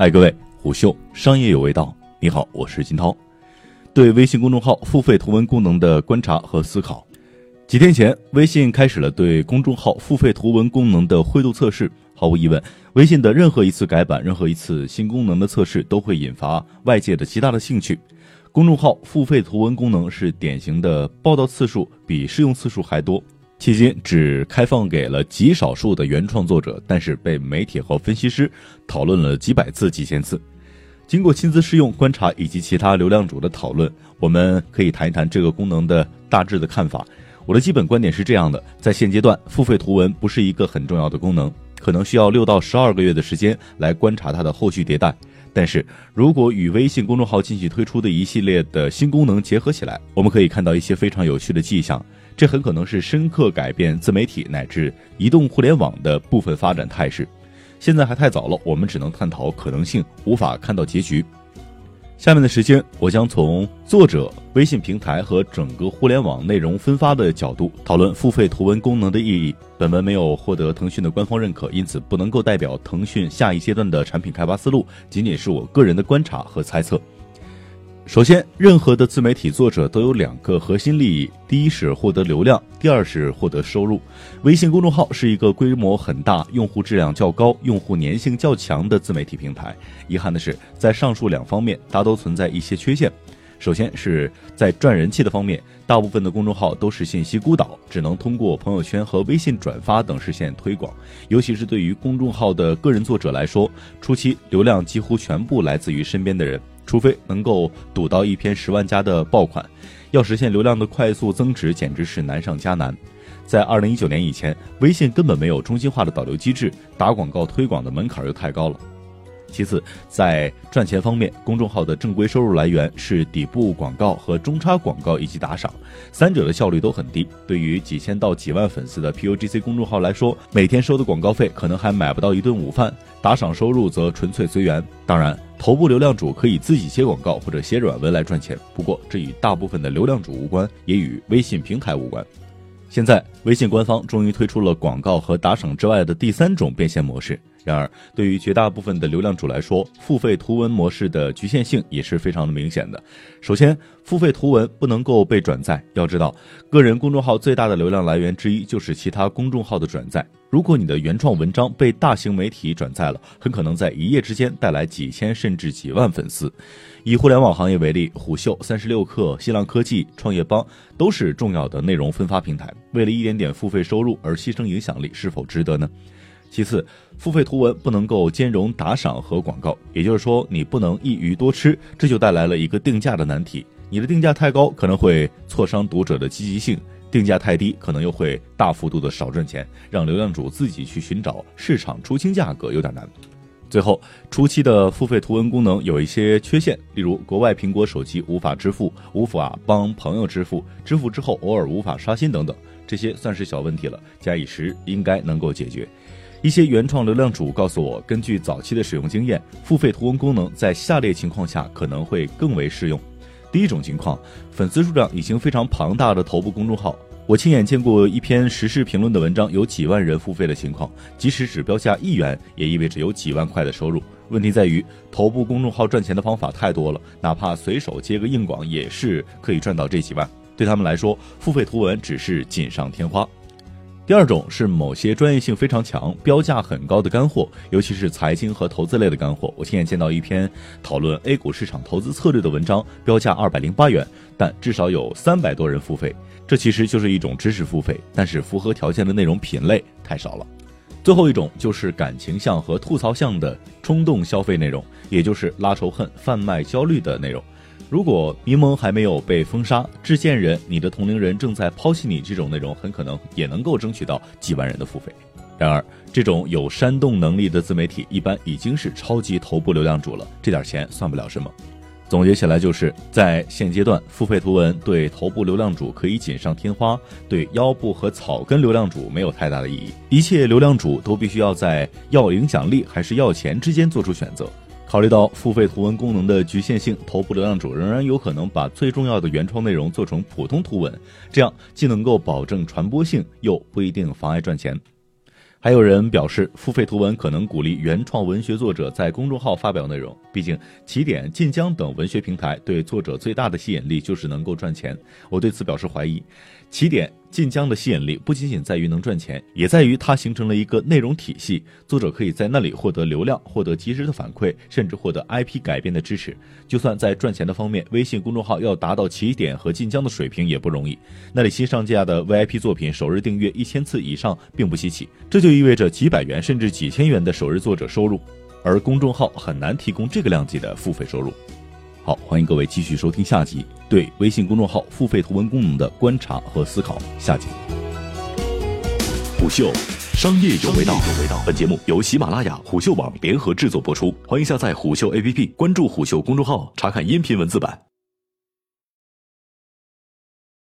嗨，各位，虎嗅商业有味道。你好，我是金涛。对微信公众号付费图文功能的观察和思考。几天前，微信开始了对公众号付费图文功能的灰度测试。毫无疑问，微信的任何一次改版、任何一次新功能的测试，都会引发外界的极大的兴趣。公众号付费图文功能是典型的报道次数比试用次数还多。迄今只开放给了极少数的原创作者，但是被媒体和分析师讨论了几百次、几千次。经过亲自试用、观察以及其他流量主的讨论，我们可以谈一谈这个功能的大致的看法。我的基本观点是这样的：在现阶段，付费图文不是一个很重要的功能，可能需要六到十二个月的时间来观察它的后续迭代。但是如果与微信公众号近期推出的一系列的新功能结合起来，我们可以看到一些非常有趣的迹象。这很可能是深刻改变自媒体乃至移动互联网的部分发展态势。现在还太早了，我们只能探讨可能性，无法看到结局。下面的时间，我将从作者、微信平台和整个互联网内容分发的角度讨论付费图文功能的意义。本文没有获得腾讯的官方认可，因此不能够代表腾讯下一阶段的产品开发思路，仅仅是我个人的观察和猜测。首先，任何的自媒体作者都有两个核心利益：第一是获得流量，第二是获得收入。微信公众号是一个规模很大、用户质量较高、用户粘性较强的自媒体平台。遗憾的是，在上述两方面，它都存在一些缺陷。首先是在赚人气的方面，大部分的公众号都是信息孤岛，只能通过朋友圈和微信转发等实现推广。尤其是对于公众号的个人作者来说，初期流量几乎全部来自于身边的人。除非能够赌到一篇十万加的爆款，要实现流量的快速增值，简直是难上加难。在二零一九年以前，微信根本没有中心化的导流机制，打广告推广的门槛又太高了。其次，在赚钱方面，公众号的正规收入来源是底部广告和中插广告以及打赏，三者的效率都很低。对于几千到几万粉丝的 PUGC 公众号来说，每天收的广告费可能还买不到一顿午饭，打赏收入则纯粹随缘。当然，头部流量主可以自己写广告或者写软文来赚钱，不过这与大部分的流量主无关，也与微信平台无关。现在，微信官方终于推出了广告和打赏之外的第三种变现模式。然而，对于绝大部分的流量主来说，付费图文模式的局限性也是非常的明显的。首先，付费图文不能够被转载。要知道，个人公众号最大的流量来源之一就是其他公众号的转载。如果你的原创文章被大型媒体转载了，很可能在一夜之间带来几千甚至几万粉丝。以互联网行业为例，虎嗅、三十六氪、新浪科技、创业邦都是重要的内容分发平台。为了一点点付费收入而牺牲影响力，是否值得呢？其次，付费图文不能够兼容打赏和广告，也就是说，你不能一鱼多吃，这就带来了一个定价的难题。你的定价太高，可能会挫伤读者的积极性；定价太低，可能又会大幅度的少赚钱，让流量主自己去寻找市场出清价格有点难。最后，初期的付费图文功能有一些缺陷，例如国外苹果手机无法支付，无法帮朋友支付，支付之后偶尔无法刷新等等，这些算是小问题了，假以时应该能够解决。一些原创流量主告诉我，根据早期的使用经验，付费图文功能在下列情况下可能会更为适用。第一种情况，粉丝数量已经非常庞大的头部公众号，我亲眼见过一篇时事评论的文章有几万人付费的情况，即使只标价一元，也意味着有几万块的收入。问题在于，头部公众号赚钱的方法太多了，哪怕随手接个硬广，也是可以赚到这几万。对他们来说，付费图文只是锦上添花。第二种是某些专业性非常强、标价很高的干货，尤其是财经和投资类的干货。我亲眼见到一篇讨论 A 股市场投资策略的文章，标价二百零八元，但至少有三百多人付费。这其实就是一种知识付费，但是符合条件的内容品类太少了。最后一种就是感情向和吐槽向的冲动消费内容，也就是拉仇恨、贩卖焦虑的内容。如果迷蒙还没有被封杀，致贱人，你的同龄人正在抛弃你，这种内容很可能也能够争取到几万人的付费。然而，这种有煽动能力的自媒体一般已经是超级头部流量主了，这点钱算不了什么。总结起来就是在现阶段，付费图文对头部流量主可以锦上添花，对腰部和草根流量主没有太大的意义。一切流量主都必须要在要影响力还是要钱之间做出选择。考虑到付费图文功能的局限性，头部流量主仍然有可能把最重要的原创内容做成普通图文，这样既能够保证传播性，又不一定妨碍赚钱。还有人表示，付费图文可能鼓励原创文学作者在公众号发表内容。毕竟，起点、晋江等文学平台对作者最大的吸引力就是能够赚钱。我对此表示怀疑。起点、晋江的吸引力不仅仅在于能赚钱，也在于它形成了一个内容体系，作者可以在那里获得流量、获得及时的反馈，甚至获得 IP 改编的支持。就算在赚钱的方面，微信公众号要达到起点和晋江的水平也不容易。那里新上架的 VIP 作品首日订阅一千次以上并不稀奇，这就意味着几百元甚至几千元的首日作者收入，而公众号很难提供这个量级的付费收入。好，欢迎各位继续收听下集对微信公众号付费图文功能的观察和思考。下集，虎嗅，商业有味道。本节目由喜马拉雅、虎嗅网联合制作播出。欢迎下载虎嗅 APP，关注虎嗅公众号，查看音频文字版。